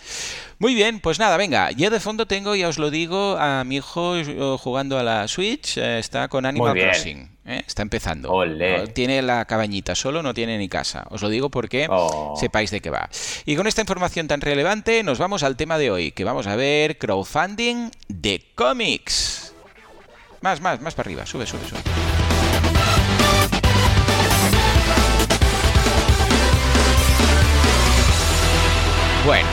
Muy bien, pues nada, venga, yo de fondo tengo, ya os lo digo, a mi hijo eh, jugando a la Switch, eh, está con Animal Crossing, está empezando. Tiene la cabañita solo, no tiene ni casa. Os lo digo porque oh. sepáis de qué va. Y con esta información tan relevante nos vamos al tema de hoy, que vamos a ver crowdfunding de cómics. Más, más, más para arriba, sube, sube, sube. Bueno,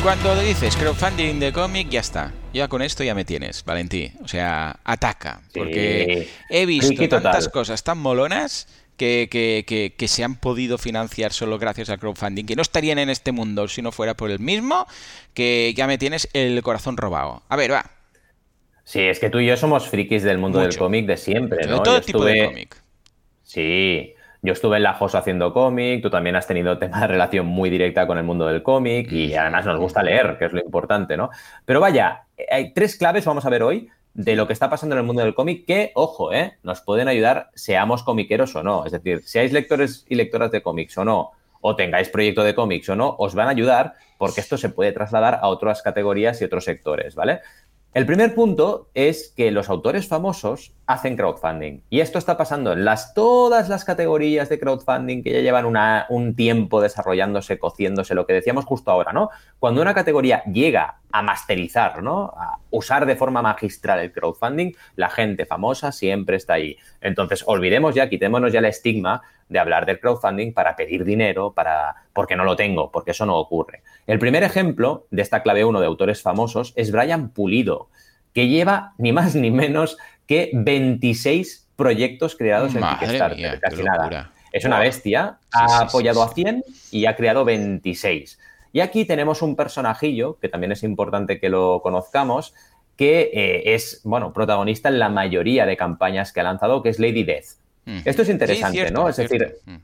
cuando dices crowdfunding de cómic, ya está. Ya con esto ya me tienes, Valentí. O sea, ataca. Porque he visto tantas cosas tan molonas que, que, que, se han podido financiar solo gracias al crowdfunding, que no estarían en este mundo si no fuera por el mismo, que ya me tienes el corazón robado. A ver, va. Sí, es que tú y yo somos frikis del mundo del cómic de siempre, ¿no? De todo tipo de cómic. Sí, yo estuve en la JOS haciendo cómic, tú también has tenido tema de relación muy directa con el mundo del cómic y además nos gusta leer, que es lo importante, ¿no? Pero vaya, hay tres claves, vamos a ver hoy, de lo que está pasando en el mundo del cómic que, ojo, ¿eh? nos pueden ayudar, seamos comiqueros o no. Es decir, seáis lectores y lectoras de cómics o no, o tengáis proyecto de cómics o no, os van a ayudar porque esto se puede trasladar a otras categorías y otros sectores, ¿vale? El primer punto es que los autores famosos hacen crowdfunding. Y esto está pasando en las, todas las categorías de crowdfunding que ya llevan un tiempo desarrollándose, cociéndose, lo que decíamos justo ahora, ¿no? Cuando una categoría llega a masterizar, ¿no? A usar de forma magistral el crowdfunding, la gente famosa siempre está ahí. Entonces, olvidemos ya, quitémonos ya el estigma de hablar del crowdfunding para pedir dinero, para porque no lo tengo, porque eso no ocurre. El primer ejemplo de esta clave 1 de autores famosos es Brian Pulido, que lleva ni más ni menos que 26 proyectos creados en Kickstarter, casi nada. Es una bestia, ha apoyado a 100 y ha creado 26. Y aquí tenemos un personajillo, que también es importante que lo conozcamos, que eh, es, bueno, protagonista en la mayoría de campañas que ha lanzado, que es Lady Death. Mm. Esto es interesante, ¿no? Es decir, mm.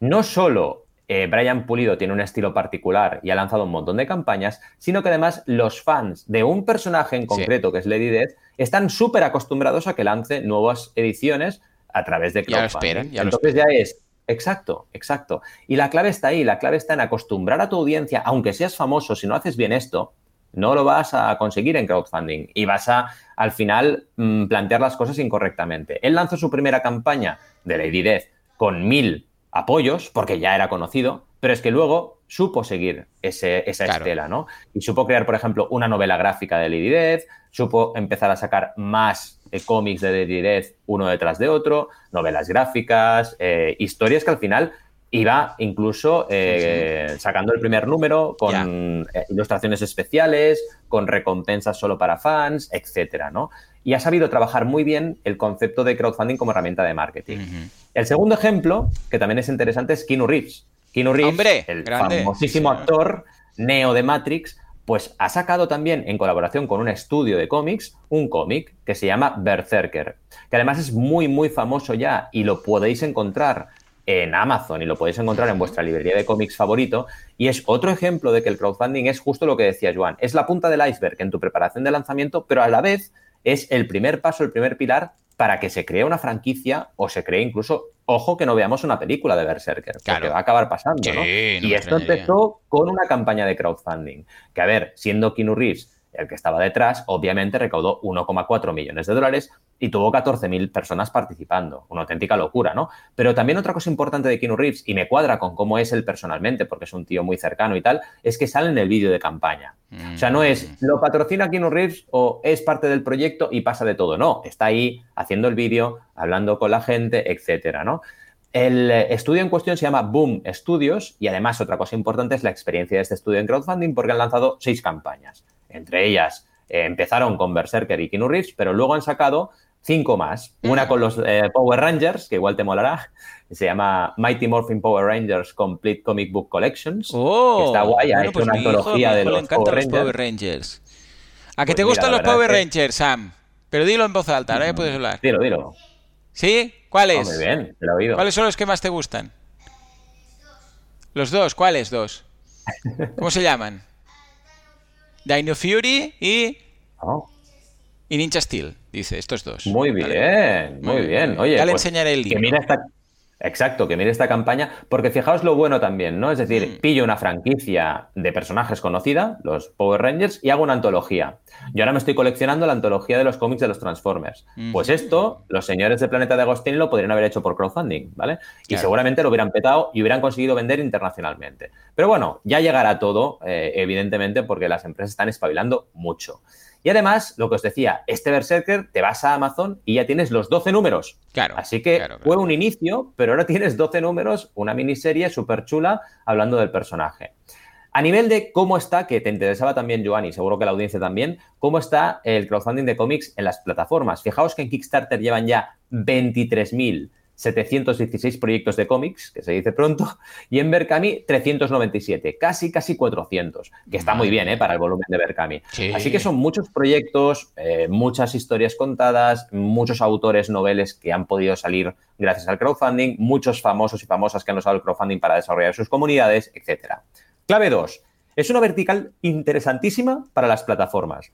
no solo eh, Brian Pulido tiene un estilo particular y ha lanzado un montón de campañas, sino que además los fans de un personaje en concreto, que es Lady Death, están súper acostumbrados a que lance nuevas ediciones a través de crowdfunding. Ya Entonces ya es Exacto, exacto. Y la clave está ahí, la clave está en acostumbrar a tu audiencia, aunque seas famoso, si no haces bien esto, no lo vas a conseguir en crowdfunding y vas a, al final, mm, plantear las cosas incorrectamente. Él lanzó su primera campaña de Lady Death con mil apoyos, porque ya era conocido, pero es que luego supo seguir ese, esa estela, ¿no? Y supo crear, por ejemplo, una novela gráfica de Lady Death, supo empezar a sacar más eh, cómics de Lady Death uno detrás de otro, novelas gráficas, eh, historias que al final iba incluso eh, sacando el primer número con ilustraciones especiales, con recompensas solo para fans, etcétera, ¿no? Y ha sabido trabajar muy bien el concepto de crowdfunding como herramienta de marketing. El segundo ejemplo, que también es interesante, es Keanu Reeves. Keanu Reeves, el famosísimo actor Neo de Matrix, pues ha sacado también, en colaboración con un estudio de cómics, un cómic que se llama Berserker, que además es muy, muy famoso ya y lo podéis encontrar en Amazon y lo podéis encontrar en vuestra librería de cómics favorito. Y es otro ejemplo de que el crowdfunding es justo lo que decía Joan, es la punta del iceberg en tu preparación de lanzamiento, pero a la vez es el primer paso, el primer pilar para que se cree una franquicia o se cree incluso, ojo, que no veamos una película de Berserker, que va a acabar pasando, ¿no? y esto empezó con una campaña de crowdfunding, que a ver, siendo Keanu Reeves el que estaba detrás, obviamente recaudó 1,4 millones de dólares y tuvo 14.000 personas participando. Una auténtica locura, ¿no? Pero también otra cosa importante de Keanu Reeves, y me cuadra con cómo es él personalmente, porque es un tío muy cercano y tal, es que sale en el vídeo de campaña. O sea, no es mm. lo patrocina Keanu Reeves o es parte del proyecto y pasa de todo. No, está ahí haciendo el vídeo, hablando con la gente, etcétera, ¿no? El estudio en cuestión se llama Boom Studios y además otra cosa importante es la experiencia de este estudio en crowdfunding porque han lanzado seis campañas. Entre ellas eh, empezaron con Berserker y Keanu Reeves, pero luego han sacado cinco más. Una con los eh, Power Rangers, que igual te molará. Se llama Mighty Morphin Power Rangers Complete Comic Book Collections. Oh, está guay, hecho pues una antología de los, Power, Rangers. ¿A que te pues gustan los Power Rangers, Sam? Pero dilo en voz alta, ahora ya puedes hablar. Dilo, dilo. ¿Sí? ¿Cuáles? muy bien, lo he oído. ¿Cuáles son los que más te gustan? Los dos, ¿cuáles dos? ¿Cómo se llaman? Dino Fury y. Oh. Y Ninja Steel, dice, estos dos. Muy bien, muy, bien. Oye, ya le pues, enseñaré el libro. Que mira esta, Exacto, que mire esta campaña, porque fijaos lo bueno también, ¿no? Es decir, mm. pillo una franquicia de personajes conocida, los Power Rangers, y hago una antología. Yo ahora me estoy coleccionando la antología de los cómics de los Transformers. Pues esto, los señores de Planeta de Agostín lo podrían haber hecho por crowdfunding, ¿vale? Y seguramente lo hubieran petado y hubieran conseguido vender internacionalmente. Pero bueno, ya llegará todo, eh, evidentemente, porque las empresas están espabilando mucho. Y además, lo que os decía, este Berserker te vas a Amazon y ya tienes los 12 números. Claro. Así que fue un inicio, pero ahora tienes 12 números, una miniserie súper chula hablando del personaje. A nivel de cómo está, que te interesaba también, Joan, y seguro que la audiencia también, cómo está el crowdfunding de cómics en las plataformas. Fijaos que en Kickstarter llevan ya 23.000 716 proyectos de cómics, que se dice pronto, y en Berkami 397, casi, casi 400, que está muy bien ¿eh? para el volumen de Berkami. Así que son muchos proyectos, eh, muchas historias contadas, muchos autores noveles que han podido salir gracias al crowdfunding, muchos famosos y famosas que han usado el crowdfunding para desarrollar sus comunidades, etc. Clave 2. Es una vertical interesantísima para las plataformas.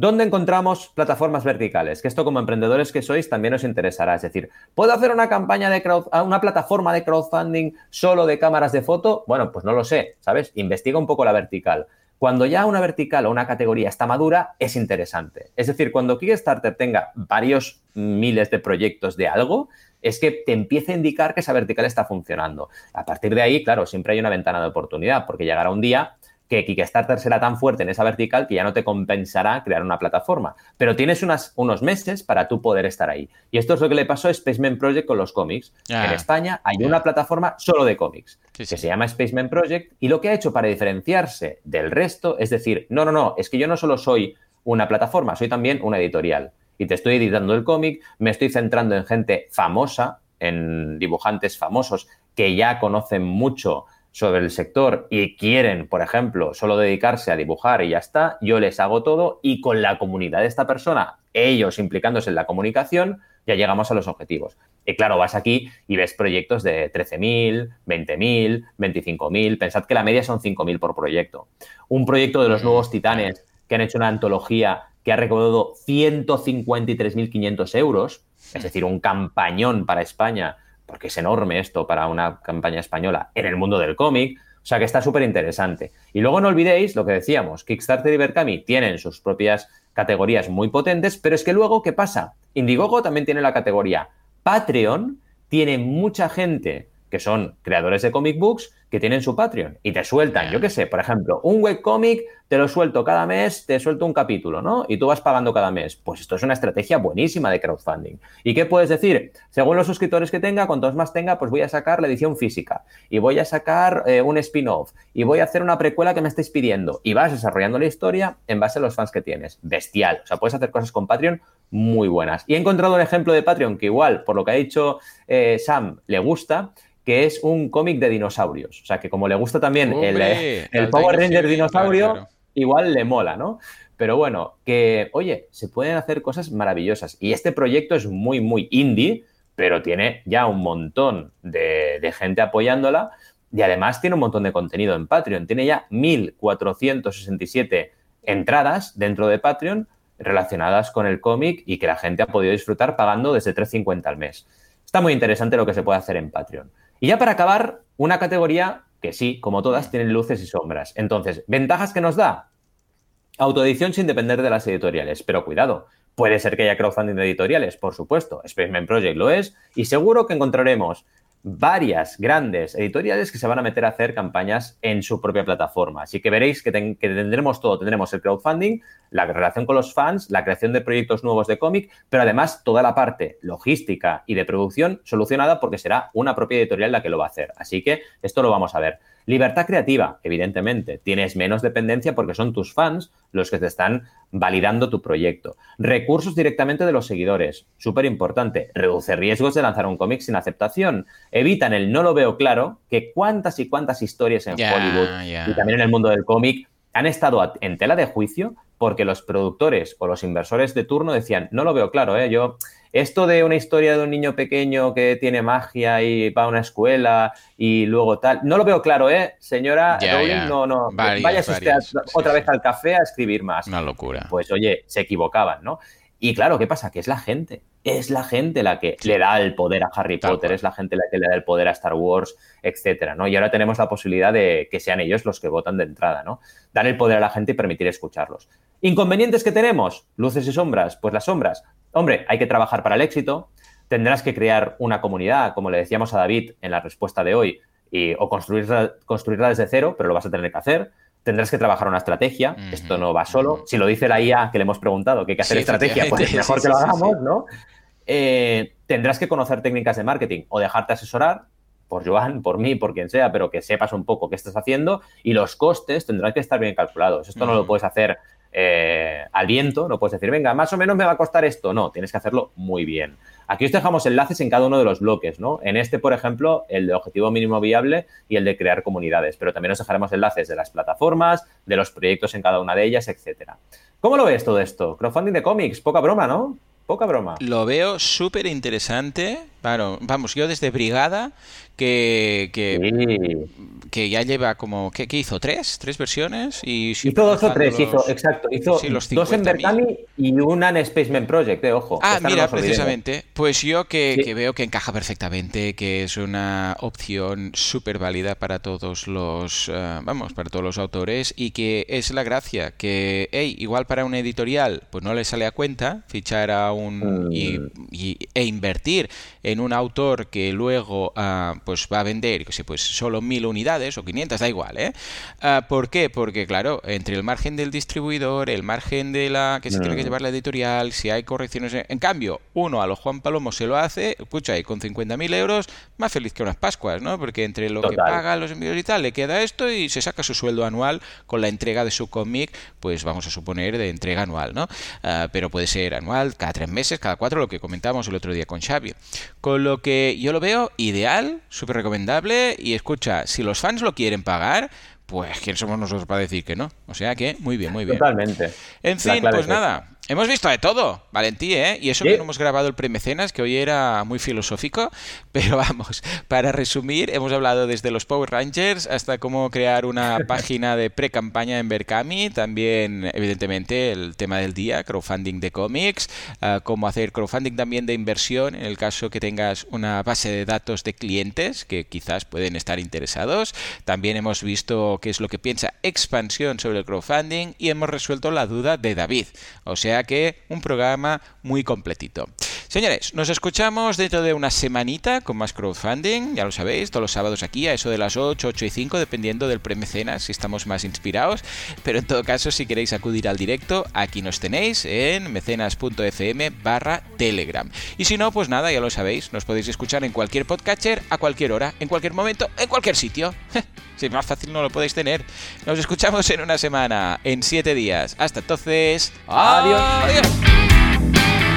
¿Dónde encontramos plataformas verticales? Que esto como emprendedores que sois también os interesará. Es decir, ¿puedo hacer una campaña de ah, una plataforma de crowdfunding solo de cámaras de foto? Bueno, pues no lo sé, ¿sabes? Investiga un poco la vertical. Cuando ya una vertical o una categoría está madura, es interesante. Es decir, cuando Kickstarter tenga varios miles de proyectos de algo, es que te empieza a indicar que esa vertical está funcionando. A partir de ahí, claro, siempre hay una ventana de oportunidad, porque llegará un día que Kickstarter será tan fuerte en esa vertical que ya no te compensará crear una plataforma. Pero tienes unas, unos meses para tú poder estar ahí. Y esto es lo que le pasó a Spaceman Project con los cómics. Ah, en España hay una plataforma solo de cómics que se llama Spaceman Project y lo que ha hecho para diferenciarse del resto es decir, no, no, no, es que yo no solo soy una plataforma, soy también una editorial. Y te estoy editando el cómic, me estoy centrando en gente famosa, en dibujantes famosos que ya conocen mucho sobre el sector y quieren, por ejemplo, solo dedicarse a dibujar y ya está, yo les hago todo y con la comunidad de esta persona, ellos implicándose en la comunicación, ya llegamos a los objetivos. Y claro, vas aquí y ves proyectos de 13.000, 20.000, 25.000, pensad que la media son 5.000 por proyecto. Un proyecto de los nuevos titanes que han hecho una antología que ha recaudado 153.500 euros, es decir, un campañón para España porque es enorme esto para una campaña española en el mundo del cómic. O sea que está súper interesante. Y luego no olvidéis lo que decíamos, Kickstarter y Berkami tienen sus propias categorías muy potentes, pero es que luego, ¿qué pasa? Indiegogo también tiene la categoría Patreon, tiene mucha gente que son creadores de comic books que tienen su Patreon y te sueltan, yo qué sé, por ejemplo, un webcomic te lo suelto cada mes, te suelto un capítulo, ¿no? Y tú vas pagando cada mes. Pues esto es una estrategia buenísima de crowdfunding. ¿Y qué puedes decir? Según los suscriptores que tenga, cuantos más tenga, pues voy a sacar la edición física y voy a sacar eh, un spin-off y voy a hacer una precuela que me estéis pidiendo y vas desarrollando la historia en base a los fans que tienes. Bestial. O sea, puedes hacer cosas con Patreon muy buenas. Y he encontrado un ejemplo de Patreon que igual, por lo que ha dicho eh, Sam, le gusta que es un cómic de dinosaurios. O sea, que como le gusta también el, Power Ranger dinosaurio, igual le mola, ¿no? Pero bueno, que, oye, se pueden hacer cosas maravillosas. Y este proyecto es muy, muy indie, pero tiene ya un montón de, de gente apoyándola. Y además tiene un montón de contenido en Patreon. Tiene ya 1.467 entradas dentro de Patreon relacionadas con el cómic y que la gente ha podido disfrutar pagando desde 3.50 al mes. Está muy interesante lo que se puede hacer en Patreon. Y ya para acabar, una categoría que sí, como todas, tienen luces y sombras. Entonces, ¿ventajas que nos da? Autoedición sin depender de las editoriales. Pero cuidado, puede ser que haya crowdfunding de editoriales, por supuesto. Spaceman Project lo es. Y seguro que encontraremos varias grandes editoriales que se van a meter a hacer campañas en su propia plataforma. Así que veréis que, tendremos todo. Tendremos el crowdfunding, la relación con los fans, la creación de proyectos nuevos de cómic, pero además toda la parte logística y de producción solucionada porque será una propia editorial la que lo va a hacer. Así que esto lo vamos a ver. Libertad creativa, evidentemente. Tienes menos dependencia porque son tus fans los que te están validando tu proyecto. Recursos directamente de los seguidores, súper importante. Reduce riesgos de lanzar un cómic sin aceptación. Evitan el no lo veo claro, que cuántas y cuántas historias en Hollywood y también en el mundo del cómic han estado en tela de juicio porque los productores o los inversores de turno decían, no lo veo claro, ¿eh? yo esto de una historia de un niño pequeño que tiene magia y va a una escuela y luego tal, no lo veo claro, ¿eh? Señora Rowling, no, no, vaya usted otra vez al café a escribir más. Una locura. Pues oye, se equivocaban, ¿no? Y claro, ¿qué pasa? Que es la gente. Es la gente la que le da el poder a Harry Potter, es la gente la que le da el poder a Star Wars, etcétera, ¿no? Y ahora tenemos la posibilidad de que sean ellos los que votan de entrada, ¿no? Dar el poder a la gente y permitir escucharlos. ¿Inconvenientes que tenemos? Luces y sombras. Pues las sombras. Hombre, hay que trabajar para el éxito. Tendrás que crear una comunidad, como le decíamos a David en la respuesta de hoy, y, o construirla, construirla desde cero, pero lo vas a tener que hacer tendrás que trabajar una estrategia. Esto no va solo. Si lo dice la IA que le hemos preguntado que hay que hacer estrategia, pues mejor que lo hagamos, ¿no? Eh, tendrás que conocer técnicas de marketing o dejarte asesorar por Joan, por mí, por quien sea, pero que sepas un poco qué estás haciendo y los costes tendrán que estar bien calculados. Esto no lo puedes hacer eh, al viento, no puedes decir, venga, más o menos me va a costar esto. No, tienes que hacerlo muy bien. Aquí os dejamos enlaces en cada uno de los bloques, ¿no? En este, por ejemplo, el de objetivo mínimo viable y el de crear comunidades, pero también os dejaremos enlaces de las plataformas, de los proyectos en cada una de ellas, etcétera. ¿Cómo lo ves todo esto? Crowdfunding de cómics, poca broma, ¿no? Poca broma. Lo veo súper interesante. Claro, vamos, yo desde Brigada, que, que, ya lleva como, ¿qué, hizo? ¿Tres? ¿Tres versiones? Y hizo dos o tres, hizo, exacto. Hizo dos en Berkami y una en Spaceman Project, eh, ojo. Ah, mira, precisamente. Pues yo que, veo que encaja perfectamente, que es una opción súper válida para todos los, eh, vamos, para todos los autores y que es la gracia, que, hey, igual para una editorial, pues no le sale a cuenta fichar a un... Y, mm. e invertir en un autor que luego... Uh, pues va a vender, que sé, pues solo mil unidades o 500, da igual, ¿eh? Ah, ¿Por qué? Porque, claro, entre el margen del distribuidor, el margen de la que se tiene que llevar la editorial, si hay correcciones... En cambio, uno a los Juan Palomo se lo hace, pucha, y con 50.000 euros, más feliz que unas Pascuas, ¿no? Porque entre lo que paga los envíos y tal, le queda esto y se saca su sueldo anual con la entrega de su cómic, pues vamos a suponer de entrega anual, ¿no? Ah, pero puede ser anual, cada tres meses, cada cuatro, lo que comentamos el otro día con Xavi. Con lo que yo lo veo ideal, súper recomendable. Y escucha, si los fans lo quieren pagar, pues ¿quién somos nosotros para decir que no? O sea que, muy bien, muy bien. Totalmente. En fin, pues nada. Hemos visto de todo, Valentí, ¿eh? Y eso que no hemos grabado el premecenas, que hoy era muy filosófico, pero vamos, para resumir, hemos hablado desde los Power Rangers hasta cómo crear una página de pre-campaña en Berkami, también, evidentemente, el tema del día, crowdfunding de cómics, uh, cómo hacer crowdfunding también de inversión en el caso que tengas una base de datos de clientes que quizás pueden estar interesados. También hemos visto qué es lo que piensa Expansión sobre el crowdfunding y hemos resuelto la duda de David. O sea, que un programa muy completito. Señores, nos escuchamos dentro de una semanita con más crowdfunding, ya lo sabéis, todos los sábados aquí a eso de las 8, 8 y 5, dependiendo del premecenas, si estamos más inspirados. Pero en todo caso, si queréis acudir al directo, aquí nos tenéis en mecenas.fm barra telegram. Y si no, pues nada, ya lo sabéis, nos podéis escuchar en cualquier podcatcher, a cualquier hora, en cualquier momento, en cualquier sitio. si es más fácil no lo podéis tener. Nos escuchamos en una semana, en 7 días. Hasta entonces, adiós. adiós.